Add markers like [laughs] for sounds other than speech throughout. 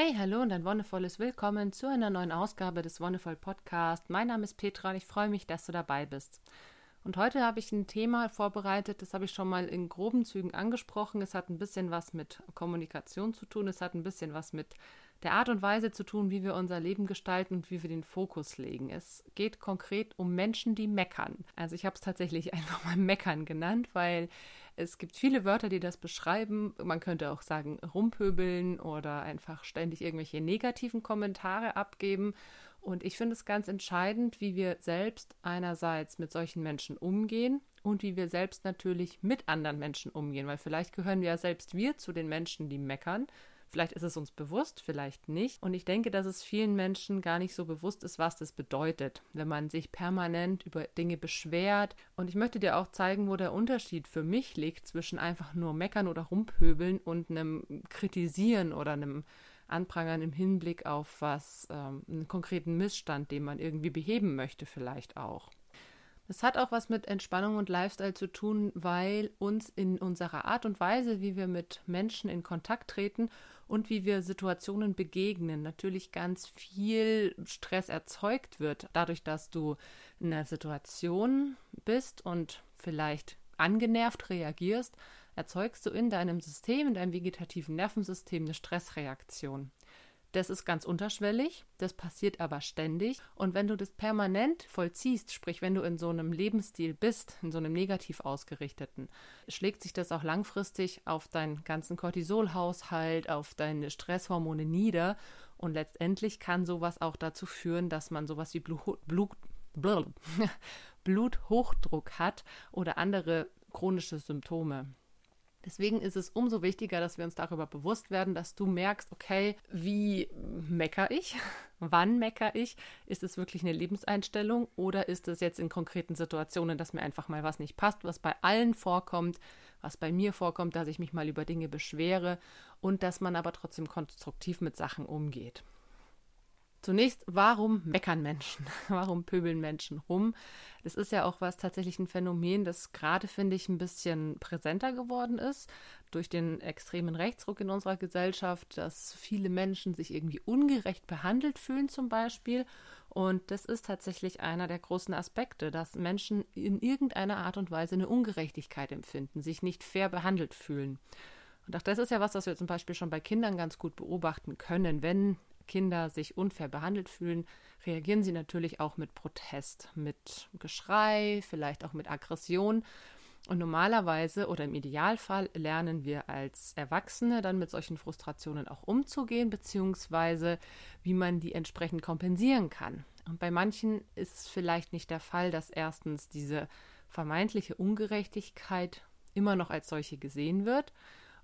Hey, hallo und ein wundervolles Willkommen zu einer neuen Ausgabe des Wonderful Podcast. Mein Name ist Petra und ich freue mich, dass du dabei bist. Und heute habe ich ein Thema vorbereitet, das habe ich schon mal in groben Zügen angesprochen. Es hat ein bisschen was mit Kommunikation zu tun, es hat ein bisschen was mit der Art und Weise zu tun, wie wir unser Leben gestalten und wie wir den Fokus legen. Es geht konkret um Menschen, die meckern. Also ich habe es tatsächlich [laughs] einfach mal meckern genannt, weil es gibt viele Wörter, die das beschreiben. Man könnte auch sagen rumpöbeln oder einfach ständig irgendwelche negativen Kommentare abgeben. Und ich finde es ganz entscheidend, wie wir selbst einerseits mit solchen Menschen umgehen und wie wir selbst natürlich mit anderen Menschen umgehen, weil vielleicht gehören ja selbst wir zu den Menschen, die meckern Vielleicht ist es uns bewusst, vielleicht nicht. Und ich denke, dass es vielen Menschen gar nicht so bewusst ist, was das bedeutet, wenn man sich permanent über Dinge beschwert. Und ich möchte dir auch zeigen, wo der Unterschied für mich liegt zwischen einfach nur meckern oder rumpöbeln und einem Kritisieren oder einem Anprangern im Hinblick auf was, ähm, einen konkreten Missstand, den man irgendwie beheben möchte, vielleicht auch. Es hat auch was mit Entspannung und Lifestyle zu tun, weil uns in unserer Art und Weise, wie wir mit Menschen in Kontakt treten und wie wir Situationen begegnen, natürlich ganz viel Stress erzeugt wird, dadurch, dass du in einer Situation bist und vielleicht angenervt reagierst, erzeugst du in deinem System, in deinem vegetativen Nervensystem eine Stressreaktion. Das ist ganz unterschwellig, das passiert aber ständig. Und wenn du das permanent vollziehst, sprich, wenn du in so einem Lebensstil bist, in so einem negativ ausgerichteten, schlägt sich das auch langfristig auf deinen ganzen Cortisolhaushalt, auf deine Stresshormone nieder. Und letztendlich kann sowas auch dazu führen, dass man sowas wie Blut, Blut, [laughs] Bluthochdruck hat oder andere chronische Symptome. Deswegen ist es umso wichtiger, dass wir uns darüber bewusst werden, dass du merkst, okay, wie mecker ich? [laughs] Wann mecker ich? Ist es wirklich eine Lebenseinstellung oder ist es jetzt in konkreten Situationen, dass mir einfach mal was nicht passt, was bei allen vorkommt, was bei mir vorkommt, dass ich mich mal über Dinge beschwere und dass man aber trotzdem konstruktiv mit Sachen umgeht. Zunächst, warum meckern Menschen? [laughs] Warum pöbeln Menschen rum? Das ist ja auch was tatsächlich ein Phänomen, das gerade, finde ich, ein bisschen präsenter geworden ist durch den extremen Rechtsruck in unserer Gesellschaft, dass viele Menschen sich irgendwie ungerecht behandelt fühlen zum Beispiel. Und das ist tatsächlich einer der großen Aspekte, dass Menschen in irgendeiner Art und Weise eine Ungerechtigkeit empfinden, sich nicht fair behandelt fühlen. Und auch das ist ja was, was wir zum Beispiel schon bei Kindern ganz gut beobachten können. Wenn Kinder sich unfair behandelt fühlen, reagieren sie natürlich auch mit Protest, mit Geschrei, vielleicht auch mit Aggression. Und normalerweise oder im Idealfall lernen wir als Erwachsene dann mit solchen Frustrationen auch umzugehen, beziehungsweise wie man die entsprechend kompensieren kann. Und bei manchen ist es vielleicht nicht der Fall, dass erstens diese vermeintliche Ungerechtigkeit immer noch als solche gesehen wird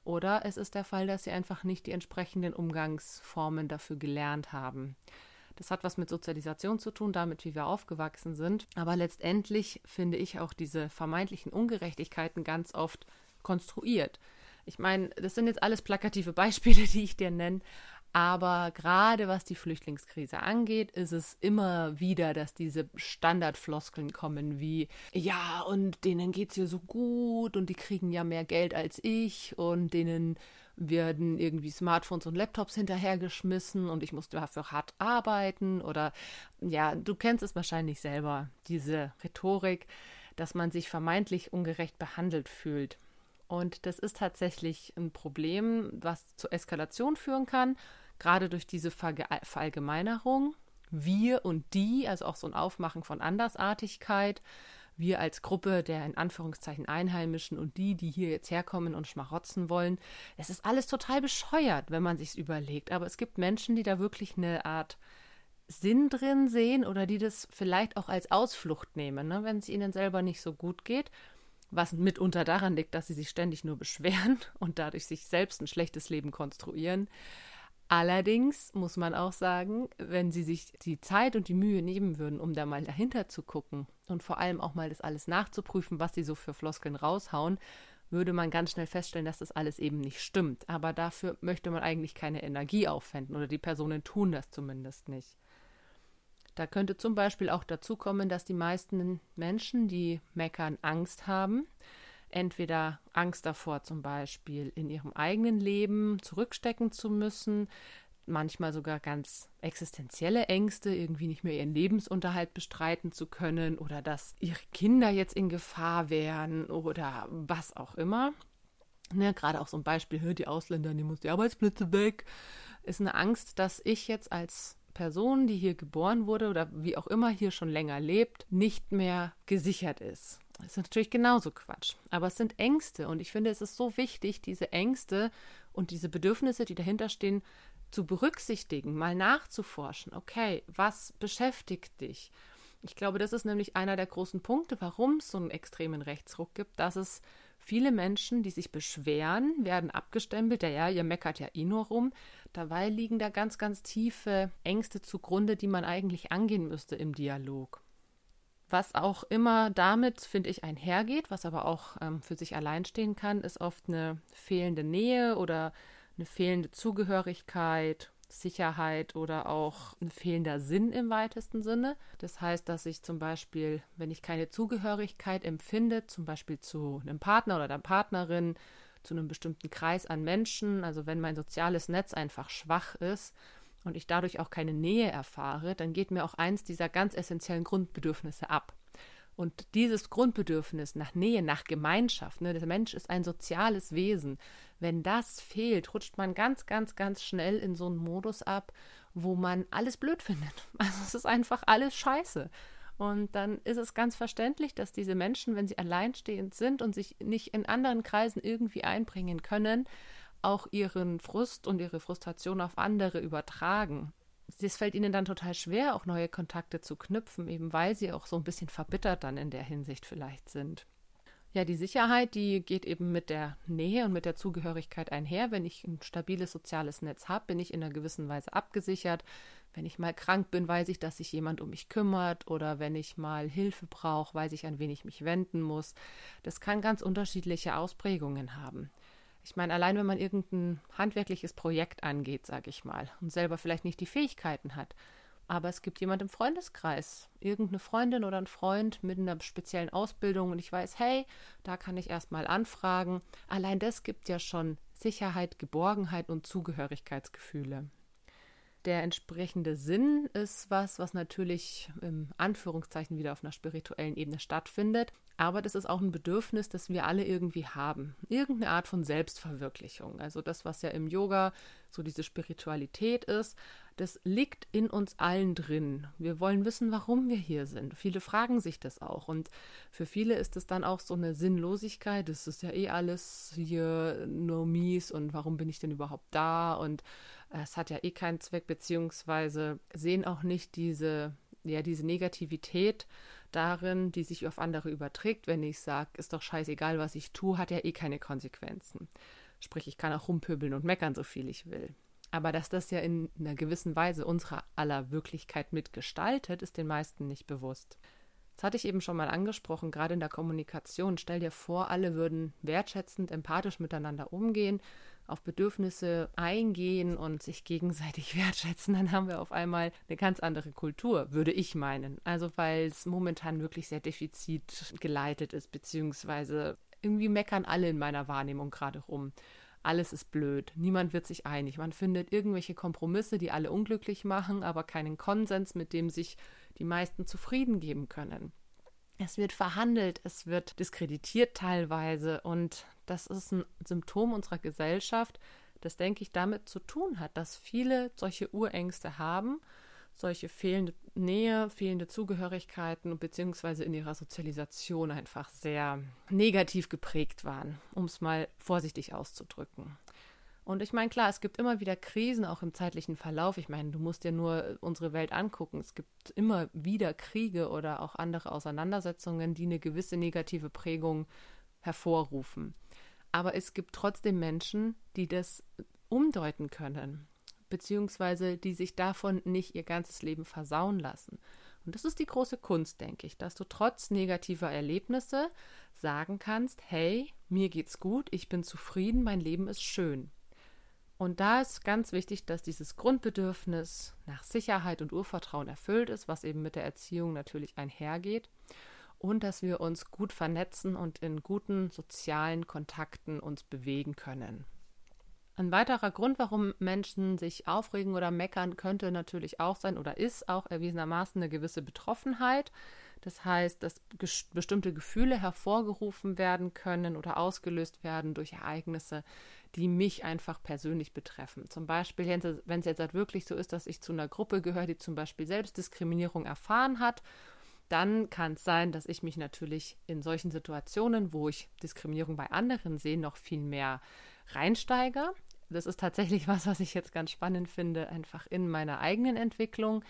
oder es ist der Fall, dass sie einfach nicht die entsprechenden Umgangsformen dafür gelernt haben. Das hat was mit Sozialisation zu tun, damit, wie wir aufgewachsen sind. Aber letztendlich finde ich auch diese vermeintlichen Ungerechtigkeiten ganz oft konstruiert. Ich meine, das sind jetzt alles plakative Beispiele, [laughs] die ich dir nenne, aber gerade was die Flüchtlingskrise angeht, ist es immer wieder, dass diese Standardfloskeln kommen wie, ja, und denen geht's hier so gut und die kriegen ja mehr Geld als ich und denen werden irgendwie Smartphones und Laptops hinterhergeschmissen und ich muss dafür hart arbeiten oder ja, du kennst es wahrscheinlich selber, diese Rhetorik, dass man sich vermeintlich ungerecht behandelt fühlt. Und das ist tatsächlich ein Problem, was zur Eskalation führen kann gerade durch diese Verallgemeinerung, wir und die, also auch so ein Aufmachen von Andersartigkeit, wir als Gruppe der in Anführungszeichen Einheimischen und die, die hier jetzt herkommen und schmarotzen wollen, es ist alles total bescheuert, wenn man sich's überlegt. Aber es gibt Menschen, die da wirklich eine Art Sinn drin sehen oder die das vielleicht auch als Ausflucht nehmen, ne? wenn es ihnen selber nicht so gut geht, was mitunter daran liegt, dass sie sich ständig nur beschweren [laughs] und dadurch sich selbst ein schlechtes Leben konstruieren. Allerdings muss man auch sagen, wenn sie sich die Zeit und die Mühe nehmen würden, um da mal dahinter zu gucken und vor allem auch mal das alles nachzuprüfen, was sie so für Floskeln raushauen, würde man ganz schnell feststellen, dass das alles eben nicht stimmt. Aber dafür möchte man eigentlich keine Energie aufwenden oder die Personen tun das zumindest nicht. Da könnte zum Beispiel auch dazu kommen, dass die meisten Menschen, die meckern, Angst haben, entweder Angst davor, zum Beispiel in ihrem eigenen Leben zurückstecken zu müssen, manchmal sogar ganz existenzielle Ängste, irgendwie nicht mehr ihren Lebensunterhalt bestreiten zu können oder dass ihre Kinder jetzt in Gefahr wären oder was auch immer. Ne, gerade auch so ein Beispiel, die Ausländer nehmen uns die Arbeitsplätze weg, ist eine Angst, dass ich jetzt als Person, die hier geboren wurde oder wie auch immer hier schon länger lebt, nicht mehr gesichert ist. Das ist natürlich genauso Quatsch. Aber es sind Ängste und ich finde, es ist so wichtig, diese Ängste und diese Bedürfnisse, die dahinter stehen, zu berücksichtigen, mal nachzuforschen. Okay, was beschäftigt dich? Ich glaube, das ist nämlich einer der großen Punkte, warum es so einen extremen Rechtsruck gibt, dass es viele Menschen, die sich beschweren, werden abgestempelt, ja, ja, ihr meckert ja eh nur rum. Dabei liegen da ganz, ganz tiefe Ängste zugrunde, die man eigentlich angehen müsste im Dialog. Was auch immer damit, finde ich, einhergeht, was aber auch ähm, für sich allein stehen kann, ist oft eine fehlende Nähe oder eine fehlende Zugehörigkeit, Sicherheit oder auch ein fehlender Sinn im weitesten Sinne. Das heißt, dass ich zum Beispiel, wenn ich keine Zugehörigkeit empfinde, zum Beispiel zu einem Partner oder einer Partnerin, zu einem bestimmten Kreis an Menschen, also wenn mein soziales Netz einfach schwach ist und ich dadurch auch keine Nähe erfahre, dann geht mir auch eins dieser ganz essentiellen Grundbedürfnisse ab. Und dieses Grundbedürfnis nach Nähe, nach Gemeinschaft, ne, der Mensch ist ein soziales Wesen. Wenn das fehlt, rutscht man ganz, ganz, ganz schnell in so einen Modus ab, wo man alles blöd findet. [laughs] Also es ist einfach alles scheiße. Und dann ist es ganz verständlich, dass diese Menschen, wenn sie alleinstehend sind und sich nicht in anderen Kreisen irgendwie einbringen können, auch ihren Frust und ihre Frustration auf andere übertragen. Es fällt ihnen dann total schwer, auch neue Kontakte zu knüpfen, eben weil sie auch so ein bisschen verbittert dann in der Hinsicht vielleicht sind. Ja, die Sicherheit, die geht eben mit der Nähe und mit der Zugehörigkeit einher. Wenn ich ein stabiles soziales Netz habe, bin ich in einer gewissen Weise abgesichert. Wenn ich mal krank bin, weiß ich, dass sich jemand um mich kümmert oder wenn ich mal Hilfe brauche, weiß ich, an wen ich mich wenden muss. Das kann ganz unterschiedliche Ausprägungen haben. Ich meine, allein wenn man irgendein handwerkliches Projekt angeht, sage ich mal, und selber vielleicht nicht die Fähigkeiten hat, aber es gibt jemand im Freundeskreis, irgendeine Freundin oder ein Freund mit einer speziellen Ausbildung und ich weiß, hey, da kann ich erstmal anfragen. Allein das gibt ja schon Sicherheit, Geborgenheit und Zugehörigkeitsgefühle. Der entsprechende Sinn ist was, was natürlich im Anführungszeichen wieder auf einer spirituellen Ebene stattfindet. Aber das ist auch ein Bedürfnis, das wir alle irgendwie haben. Irgendeine Art von Selbstverwirklichung. Also das, was ja im Yoga so diese Spiritualität ist, das liegt in uns allen drin. Wir wollen wissen, warum wir hier sind. Viele fragen sich das auch. Und für viele ist es dann auch so eine Sinnlosigkeit. Das ist ja eh alles hier nur mies und warum bin ich denn überhaupt da? Und es hat ja eh keinen Zweck, beziehungsweise sehen auch nicht diese, ja, diese Negativität darin, die sich auf andere überträgt, wenn ich sage, ist doch scheißegal, was ich tue, hat ja eh keine Konsequenzen. Sprich, ich kann auch rumpöbeln und meckern, so viel ich will. Aber dass das ja in einer gewissen Weise unserer aller Wirklichkeit mitgestaltet, ist den meisten nicht bewusst. Das hatte ich eben schon mal angesprochen, gerade in der Kommunikation. Stell dir vor, alle würden wertschätzend, empathisch miteinander umgehen auf Bedürfnisse eingehen und sich gegenseitig [laughs] wertschätzen, dann haben wir auf einmal eine ganz andere Kultur, würde ich meinen. Also weil es momentan wirklich sehr defizitgeleitet ist, beziehungsweise irgendwie meckern alle in meiner Wahrnehmung gerade rum. Alles ist blöd, niemand wird sich einig. Man findet irgendwelche Kompromisse, die alle unglücklich machen, aber keinen Konsens, mit dem sich die meisten zufrieden geben können. Es wird verhandelt, es wird diskreditiert teilweise und das ist ein Symptom unserer Gesellschaft, das, denke ich, damit zu tun hat, dass viele solche Urängste haben, solche fehlende Nähe, fehlende Zugehörigkeiten beziehungsweise in ihrer Sozialisation einfach sehr negativ geprägt waren, um es mal vorsichtig auszudrücken. Und ich meine, klar, es gibt immer wieder Krisen, auch im zeitlichen Verlauf. Ich meine, du musst dir nur unsere Welt angucken. Es gibt immer wieder Kriege oder auch andere Auseinandersetzungen, die eine gewisse negative Prägung hervorrufen. Aber es gibt trotzdem Menschen, die das umdeuten können, beziehungsweise die sich davon nicht ihr ganzes Leben versauen lassen. Und das ist die große Kunst, denke ich, dass du trotz negativer Erlebnisse sagen kannst, hey, mir geht's gut, ich bin zufrieden, mein Leben ist schön. Und da ist ganz wichtig, dass dieses Grundbedürfnis nach Sicherheit und Urvertrauen erfüllt ist, was eben mit der Erziehung natürlich einhergeht. Und dass wir uns gut vernetzen und in guten sozialen Kontakten uns bewegen können. Ein weiterer Grund, warum Menschen sich aufregen oder meckern, könnte natürlich auch sein oder ist auch erwiesenermaßen eine gewisse Betroffenheit. Das heißt, dass bestimmte Gefühle hervorgerufen werden können oder ausgelöst werden durch Ereignisse, die mich einfach persönlich betreffen. Zum Beispiel, wenn es jetzt halt wirklich so ist, dass ich zu einer Gruppe gehöre, die zum Beispiel Selbstdiskriminierung erfahren hat, dann kann es sein, dass ich mich natürlich in solchen Situationen, wo ich Diskriminierung bei anderen sehe, noch viel mehr reinsteige. Das ist tatsächlich [laughs] was, was ich jetzt ganz spannend finde, einfach in meiner eigenen Entwicklung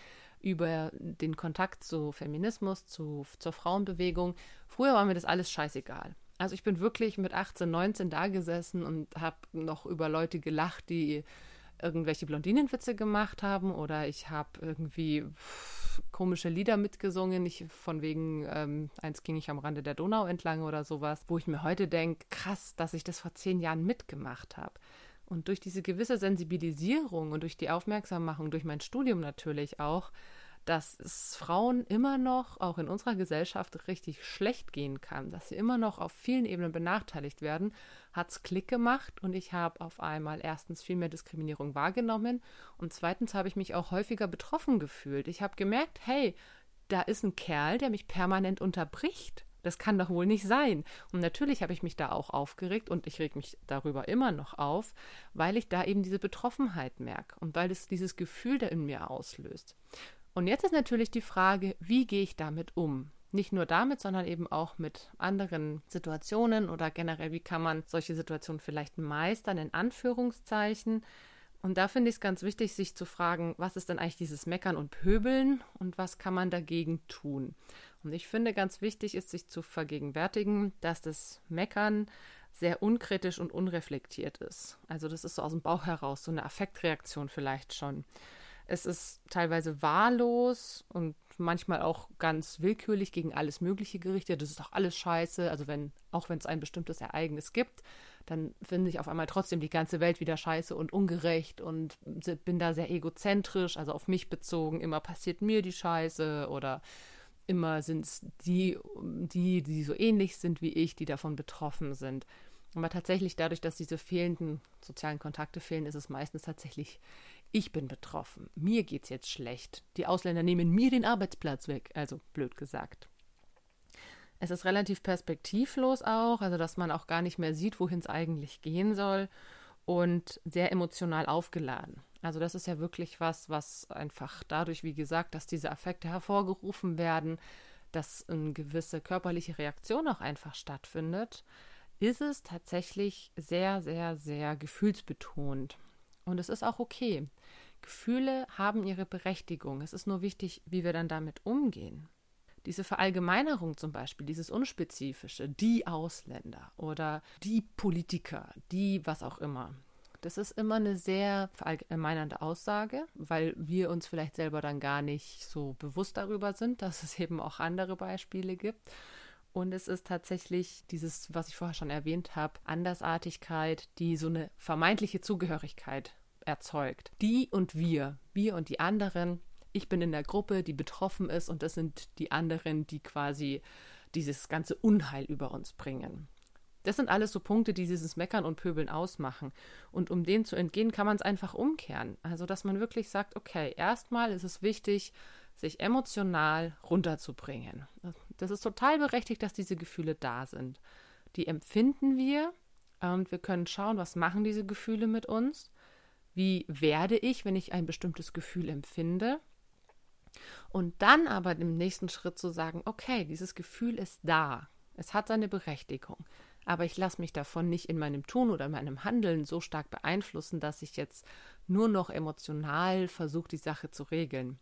über den Kontakt zu Feminismus, zu, zur Frauenbewegung. Früher war mir das alles scheißegal. Also ich bin wirklich mit 18, 19 da gesessen und habe noch über Leute gelacht, die irgendwelche Blondinenwitze gemacht haben oder ich habe irgendwie komische Lieder mitgesungen, ich von wegen ähm, eins ging ich am Rande der Donau entlang oder sowas, wo ich mir heute denke, krass, dass ich das vor zehn Jahren mitgemacht habe. Und durch diese gewisse Sensibilisierung und durch die Aufmerksammachung, durch mein Studium natürlich auch, dass es Frauen immer noch, auch in unserer Gesellschaft, richtig schlecht gehen kann, dass sie immer noch auf vielen Ebenen benachteiligt werden, hat es Klick gemacht und ich habe auf einmal erstens viel mehr Diskriminierung wahrgenommen und zweitens habe ich mich auch häufiger betroffen gefühlt. Ich habe gemerkt, hey, da ist ein Kerl, der mich permanent unterbricht. Das kann doch wohl nicht sein. Und natürlich habe ich mich da auch aufgeregt und ich reg mich darüber immer noch auf, weil ich da eben diese Betroffenheit merke und weil es dieses Gefühl da in mir auslöst. Und jetzt ist natürlich die Frage, wie gehe ich damit um? Nicht nur damit, sondern eben auch mit anderen Situationen oder generell, wie kann man solche Situationen vielleicht meistern, in Anführungszeichen. Und da finde ich es ganz wichtig, sich zu fragen, was ist denn eigentlich dieses Meckern und Pöbeln und was kann man dagegen tun? Und ich finde ganz wichtig ist, sich zu vergegenwärtigen, dass das Meckern sehr unkritisch und unreflektiert ist. Also das ist so aus dem Bauch heraus, so eine Affektreaktion vielleicht schon. Es ist teilweise wahllos und manchmal auch ganz willkürlich gegen alles Mögliche gerichtet. Das ist doch alles scheiße. Also wenn, auch wenn es ein bestimmtes Ereignis gibt, dann finde ich auf einmal trotzdem die ganze Welt wieder scheiße und ungerecht und bin da sehr egozentrisch, also auf mich bezogen. Immer passiert mir die Scheiße oder immer sind es die, die, die so ähnlich sind wie ich, die davon betroffen sind. Aber tatsächlich dadurch, dass diese fehlenden sozialen Kontakte fehlen, ist es meistens tatsächlich ich bin betroffen, mir geht's jetzt schlecht, die Ausländer nehmen mir den Arbeitsplatz weg, also blöd gesagt. Es ist relativ perspektivlos auch, also dass man auch gar nicht mehr sieht, wohin es eigentlich gehen soll und sehr emotional aufgeladen. Also das ist ja wirklich was, was einfach dadurch, wie gesagt, dass diese Affekte hervorgerufen werden, dass eine gewisse körperliche Reaktion auch einfach stattfindet, ist es tatsächlich sehr, sehr, sehr gefühlsbetont. Und es ist auch okay. Gefühle haben ihre Berechtigung. Es ist nur wichtig, wie wir dann damit umgehen. Diese Verallgemeinerung zum Beispiel, dieses Unspezifische, die Ausländer oder die Politiker, die was auch immer, das ist immer eine sehr verallgemeinernde Aussage, weil wir uns vielleicht selber dann gar nicht so bewusst darüber sind, dass es eben auch andere Beispiele gibt. Und es ist tatsächlich dieses, was ich vorher schon erwähnt habe, Andersartigkeit, die so eine vermeintliche Zugehörigkeit erzeugt. Die und wir, wir und die anderen. Ich bin in der Gruppe, die betroffen ist, und das sind die anderen, die quasi dieses ganze Unheil über uns bringen. Das sind alles so Punkte, die dieses Meckern und Pöbeln ausmachen. Und um dem zu entgehen, kann man es einfach umkehren. Also, dass man wirklich sagt, okay, erstmal ist es wichtig, sich emotional runterzubringen. Das ist total berechtigt, dass diese Gefühle da sind. Die empfinden wir und wir können schauen, was machen diese Gefühle mit uns wie werde ich, wenn ich ein bestimmtes Gefühl empfinde. Und dann aber im nächsten Schritt zu sagen, okay, dieses Gefühl ist da, es hat seine Berechtigung, aber ich lasse mich davon nicht in meinem Tun oder in meinem Handeln so stark beeinflussen, dass ich jetzt nur noch emotional versuche, die Sache zu regeln.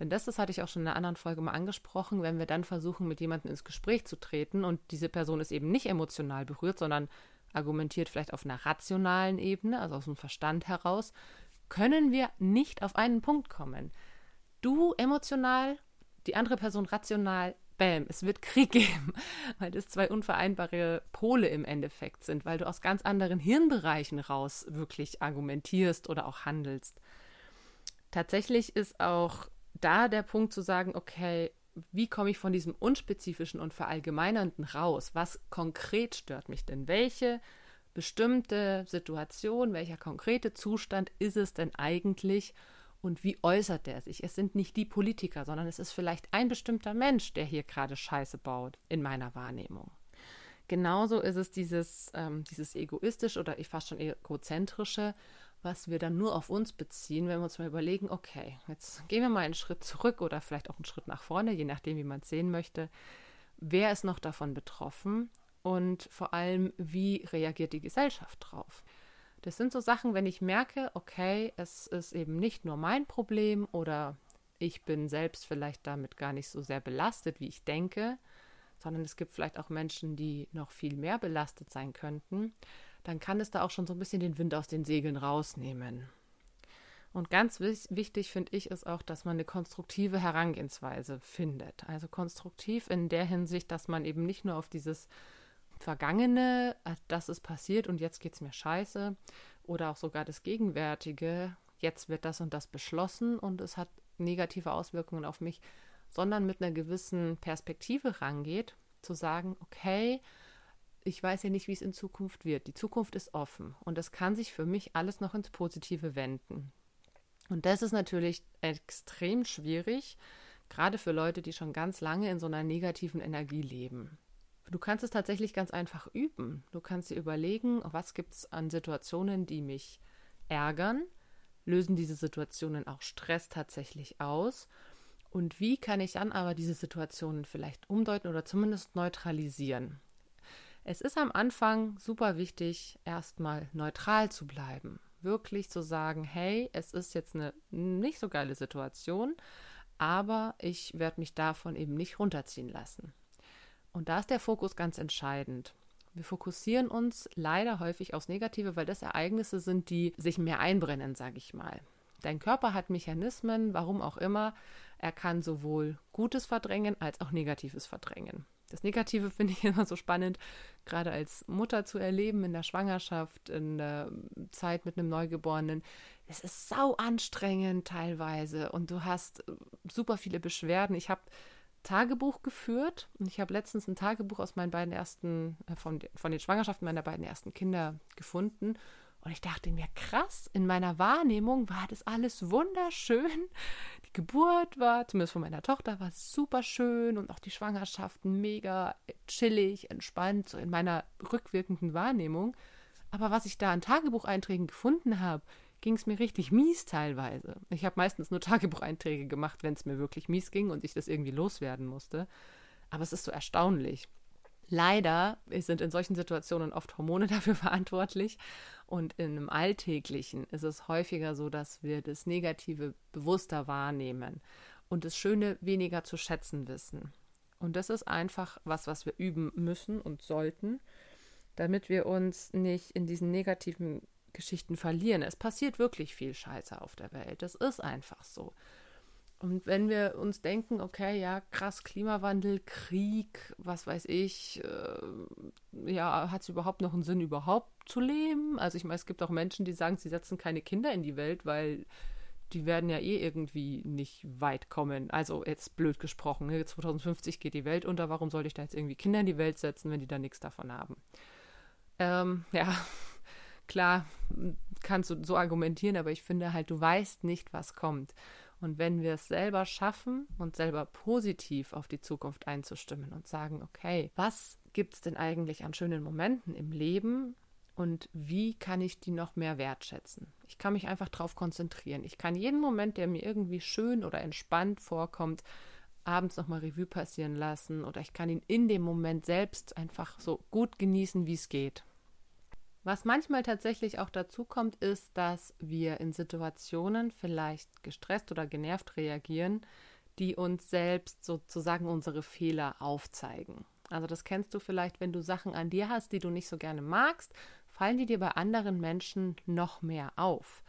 Denn das, das hatte ich auch schon in einer anderen Folge mal angesprochen, wenn wir dann versuchen, mit jemandem ins Gespräch zu treten und diese Person ist eben nicht emotional berührt, sondern argumentiert vielleicht auf einer rationalen Ebene, also aus dem Verstand heraus, können wir nicht auf einen Punkt kommen. Du emotional, die andere Person rational, bam, es wird Krieg [laughs] geben, weil das zwei unvereinbare Pole im Endeffekt sind, weil du aus ganz anderen Hirnbereichen raus wirklich argumentierst oder auch handelst. Tatsächlich ist auch da der Punkt zu sagen, okay, wie komme ich von diesem unspezifischen und verallgemeinernden raus? Was konkret stört mich denn? Welche bestimmte Situation, welcher konkrete Zustand ist es denn eigentlich und wie äußert der sich? Es sind nicht die Politiker, sondern es ist vielleicht ein bestimmter Mensch, der hier gerade Scheiße baut, in meiner Wahrnehmung. Genauso ist es dieses, ähm, dieses egoistische oder ich fast schon egozentrische, was wir dann nur auf uns beziehen, wenn wir uns mal überlegen, okay, jetzt gehen wir mal einen Schritt zurück oder vielleicht auch einen Schritt nach vorne, je nachdem, wie man es sehen möchte. Wer ist noch davon betroffen und vor allem, wie reagiert die Gesellschaft drauf? Das sind so Sachen, wenn ich merke, okay, es ist eben nicht nur mein Problem oder ich bin selbst vielleicht damit gar nicht so sehr belastet, wie ich denke, sondern es gibt vielleicht auch Menschen, die noch viel mehr belastet sein könnten, dann kann es da auch schon so ein bisschen den Wind aus den Segeln rausnehmen. Und ganz wichtig finde ich ist auch, dass man eine konstruktive Herangehensweise findet. Also konstruktiv in der Hinsicht, dass man eben nicht nur auf dieses Vergangene, äh, das ist passiert und jetzt geht es mir scheiße, oder auch sogar das Gegenwärtige, jetzt wird das und das beschlossen und es hat negative Auswirkungen auf mich, sondern mit einer gewissen Perspektive rangeht, zu sagen, okay, ich weiß ja nicht, wie es in Zukunft wird. Die Zukunft ist offen und es kann sich für mich alles noch ins Positive wenden. Und das ist natürlich extrem schwierig, gerade für Leute, die schon ganz lange in so einer negativen Energie leben. Du kannst es tatsächlich ganz einfach üben. Du kannst dir überlegen, was gibt es an Situationen, die mich ärgern, lösen diese Situationen auch Stress tatsächlich aus und wie kann ich dann aber diese Situationen vielleicht umdeuten oder zumindest neutralisieren? Es ist am Anfang super wichtig, erstmal neutral zu bleiben. Wirklich zu sagen, hey, es ist jetzt eine nicht so geile Situation, aber ich werde mich davon eben nicht runterziehen lassen. Und da ist der Fokus ganz entscheidend. Wir fokussieren uns leider häufig aufs Negative, weil das Ereignisse sind, die sich mehr einbrennen, sage ich mal. Dein Körper hat Mechanismen, warum auch immer, er kann sowohl Gutes verdrängen als auch Negatives verdrängen. Das Negative [laughs] finde ich immer so spannend, gerade als Mutter zu erleben in der Schwangerschaft, in der Zeit mit einem Neugeborenen. Es ist sau anstrengend teilweise und du hast super viele Beschwerden. Ich habe Tagebuch geführt und ich habe letztens ein Tagebuch aus meinen beiden ersten, äh, von, von den Schwangerschaften meiner beiden ersten Kinder gefunden und ich dachte mir, krass, in meiner Wahrnehmung war das alles wunderschön. Die Geburt war, zumindest von meiner Tochter, war super schön und auch die Schwangerschaften mega chillig, entspannt, so in meiner rückwirkenden Wahrnehmung. Aber was ich da an Tagebucheinträgen gefunden habe, ging es mir richtig mies teilweise. Ich habe meistens nur Tagebucheinträge gemacht, wenn es mir wirklich mies ging und ich das irgendwie loswerden musste. Aber es ist so erstaunlich. Leider sind in solchen Situationen oft Hormone [laughs] dafür verantwortlich und in einem Alltäglichen ist es häufiger so, dass wir das Negative bewusster wahrnehmen und das Schöne weniger zu schätzen wissen. Und das ist einfach was, was wir üben müssen und sollten, damit wir uns nicht in diesen negativen Geschichten verlieren. Es passiert wirklich viel Scheiße auf der Welt. Das ist einfach so. Und wenn wir uns denken, okay, ja, krass, Klimawandel, Krieg, was weiß ich, äh, ja, hat es überhaupt noch einen Sinn, überhaupt zu leben? Also ich meine, es gibt auch Menschen, die sagen, sie setzen keine Kinder in die Welt, weil die werden ja eh irgendwie nicht weit kommen. Also jetzt blöd gesprochen, 2050 ne, geht die Welt unter, warum sollte ich da jetzt irgendwie Kinder in die Welt setzen, wenn die da nichts davon haben? Ähm, ja, klar, kannst du so argumentieren, aber ich finde halt, du weißt nicht, was kommt. Und wenn wir es selber schaffen, uns selber positiv auf die Zukunft einzustimmen und sagen, okay, was gibt es denn eigentlich an schönen Momenten im Leben und wie kann ich die noch mehr wertschätzen? Ich kann mich einfach darauf konzentrieren. Ich kann jeden Moment, der mir irgendwie schön oder entspannt vorkommt, abends nochmal Revue passieren lassen oder ich kann ihn in dem Moment selbst einfach so gut genießen, wie es geht. Was manchmal tatsächlich auch dazu kommt, ist, dass wir in Situationen vielleicht gestresst oder genervt reagieren, die uns selbst sozusagen unsere Fehler aufzeigen. Also das kennst du vielleicht, wenn du Sachen an dir hast, die du nicht so gerne magst, fallen die dir bei anderen Menschen noch mehr auf.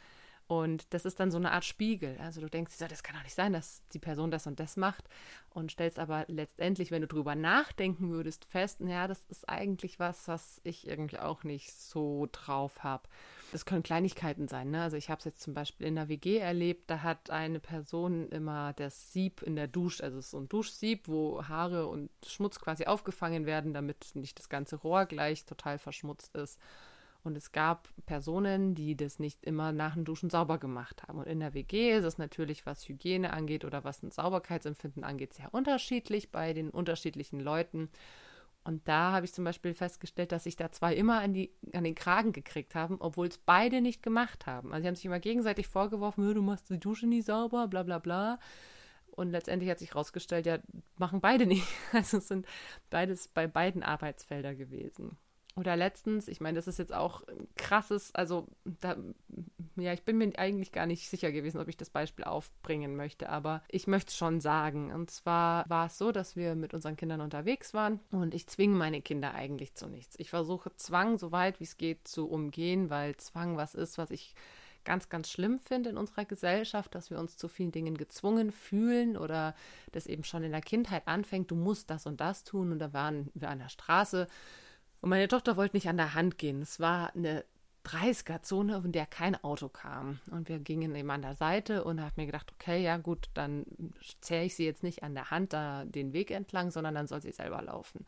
Und das ist dann so eine Art Spiegel. Also du denkst, das kann doch nicht sein, dass die Person das und das macht und stellst aber letztendlich, wenn du drüber nachdenken würdest, fest, ja, das ist eigentlich was, was ich irgendwie auch nicht so drauf habe. Das können Kleinigkeiten sein. Ne? Also ich habe es jetzt zum Beispiel in der WG erlebt, da hat eine Person immer das Sieb in der Dusche, also so ein Duschsieb, wo Haare und Schmutz quasi aufgefangen werden, damit nicht das ganze Rohr gleich total verschmutzt ist. Und es gab Personen, die das nicht immer nach dem Duschen sauber gemacht haben. Und in der WG ist es natürlich, was Hygiene angeht oder was ein Sauberkeitsempfinden angeht, sehr unterschiedlich bei den unterschiedlichen Leuten. Und da habe ich zum Beispiel festgestellt, dass sich da zwei immer an, die, an den Kragen gekriegt haben, obwohl es beide nicht gemacht haben. Also sie haben sich immer gegenseitig vorgeworfen, du machst die Dusche nie sauber, bla bla bla. Und letztendlich hat sich herausgestellt, ja, machen beide nicht. [laughs] Also es sind beides bei beiden Arbeitsfelder gewesen. Oder letztens, ich meine, das ist jetzt auch krasses, also da, ja, ich bin mir eigentlich gar nicht sicher gewesen, ob ich das Beispiel aufbringen möchte, aber ich möchte es schon sagen. Und zwar war es so, dass wir mit unseren Kindern unterwegs waren und ich zwinge meine Kinder eigentlich zu nichts. Ich versuche Zwang so weit wie es geht zu umgehen, weil Zwang was ist, was ich ganz, ganz schlimm finde in unserer Gesellschaft, dass wir uns zu vielen Dingen gezwungen fühlen oder das eben schon in der Kindheit anfängt, du musst das und das tun. Und da waren wir an der Straße und meine Tochter wollte nicht an der Hand gehen. Es war eine 30er-Zone, in der kein Auto kam. Und wir gingen eben an der Seite und habe mir gedacht, okay, ja gut, dann zähre ich sie jetzt nicht an der Hand da den Weg entlang, sondern dann soll sie selber laufen.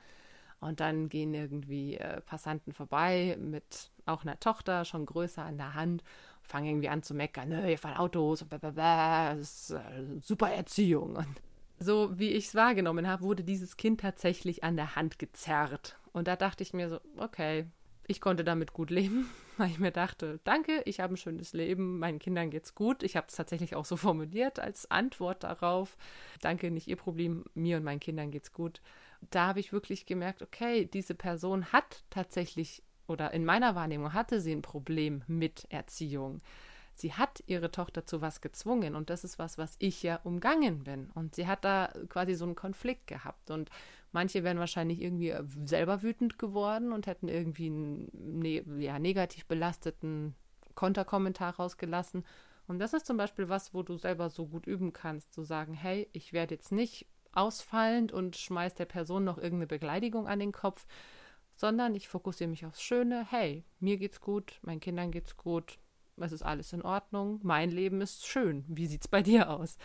Und dann gehen irgendwie äh, Passanten vorbei mit auch einer Tochter, schon größer an der Hand, fangen irgendwie an zu meckern, ne, hier fahren Autos, und blablabla, das ist äh, super Erziehung. Und so wie ich es wahrgenommen habe, wurde dieses Kind tatsächlich an der Hand gezerrt. Und da dachte ich mir so, okay, ich konnte damit gut leben, [laughs] weil ich mir dachte, danke, ich habe ein schönes Leben, meinen Kindern geht's gut. Ich habe es tatsächlich auch so formuliert als Antwort darauf. Danke, nicht ihr Problem, mir und meinen Kindern geht's gut. Da habe ich wirklich gemerkt, okay, diese Person hat tatsächlich oder in meiner Wahrnehmung hatte sie ein Problem mit Erziehung sie hat ihre Tochter zu was gezwungen und das ist was, was ich ja umgangen bin. Und sie hat da quasi so einen Konflikt gehabt. Und manche wären wahrscheinlich irgendwie selber wütend geworden und hätten irgendwie einen ne ja, negativ belasteten Konterkommentar rausgelassen. Und das ist zum Beispiel was, wo du selber so gut üben kannst, zu sagen, hey, ich werde jetzt nicht ausfallend und schmeiß der Person noch irgendeine Beleidigung an den Kopf, sondern ich fokussiere mich aufs Schöne. Hey, mir geht's gut, meinen Kindern geht's gut, es ist alles in Ordnung, mein Leben ist schön, wie sieht es bei dir aus?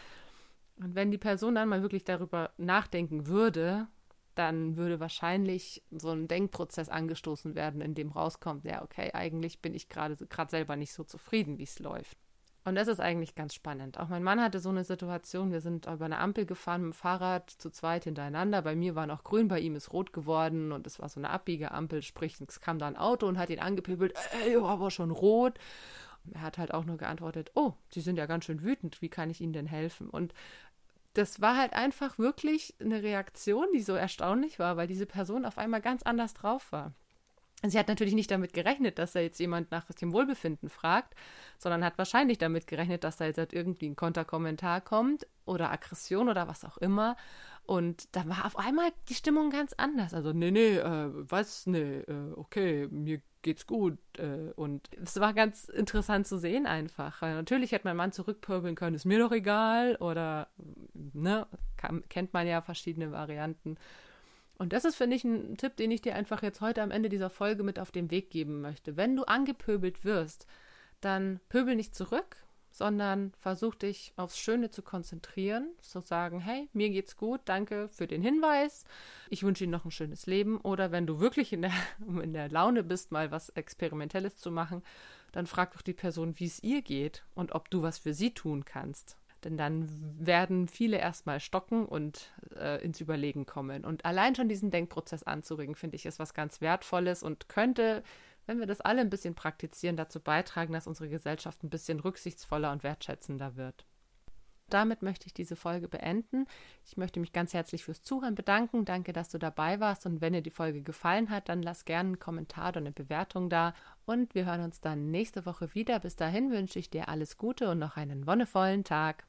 Und wenn die Person dann mal wirklich darüber nachdenken würde, dann würde wahrscheinlich so ein Denkprozess angestoßen werden, in dem rauskommt, ja, okay, eigentlich bin ich gerade selber nicht so zufrieden, wie es läuft. Und das ist eigentlich ganz spannend. Auch mein Mann hatte so eine Situation, wir sind über eine Ampel gefahren mit dem Fahrrad zu zweit hintereinander. Bei mir war noch grün, bei ihm ist rot geworden und es war so eine Abbiegeampel, sprich, es kam da ein Auto und hat ihn angepöbelt, ey, aber schon rot. Er hat halt auch nur geantwortet, oh, Sie sind ja ganz schön wütend, wie kann ich Ihnen denn helfen? Und das war halt einfach wirklich eine Reaktion, die so erstaunlich war, weil diese Person auf einmal ganz anders drauf war. Sie hat natürlich nicht damit gerechnet, dass da jetzt jemand nach dem Wohlbefinden fragt, sondern hat wahrscheinlich damit gerechnet, dass da jetzt halt irgendwie ein Konterkommentar kommt oder Aggression oder was auch immer. Und da war auf einmal die Stimmung ganz anders. Also, nee, nee, äh, was, nee, äh, okay, mir geht's gut. Äh, und es war ganz interessant zu sehen einfach. Natürlich hätte mein Mann zurückpöbeln können, ist mir doch egal. Oder, ne, kennt man ja verschiedene Varianten. Und das ist, finde ich, ein Tipp, den ich dir einfach jetzt heute am Ende dieser Folge mit auf den Weg geben möchte. Wenn du angepöbelt wirst, dann pöbel nicht zurück, sondern versuch dich aufs Schöne zu konzentrieren, zu sagen, hey, mir geht's gut, danke für den Hinweis, ich wünsche Ihnen noch ein schönes Leben. Oder wenn du wirklich in der, [laughs] in der Laune bist, mal was Experimentelles zu machen, dann frag doch die Person, wie es ihr geht und ob du was für sie tun kannst. Denn dann werden viele erstmal stocken und äh, ins Überlegen kommen. Und allein schon diesen Denkprozess anzuregen, finde ich, ist was ganz Wertvolles und könnte wenn wir das alle ein bisschen praktizieren, dazu beitragen, dass unsere Gesellschaft ein bisschen rücksichtsvoller und wertschätzender wird. Damit möchte ich diese Folge beenden. Ich möchte mich ganz herzlich fürs Zuhören bedanken. Danke, dass du dabei warst. Und wenn dir die Folge gefallen hat, dann lass gerne einen Kommentar oder eine Bewertung da. Und wir hören uns dann nächste Woche wieder. Bis dahin wünsche ich dir alles Gute und noch einen wonnevollen Tag.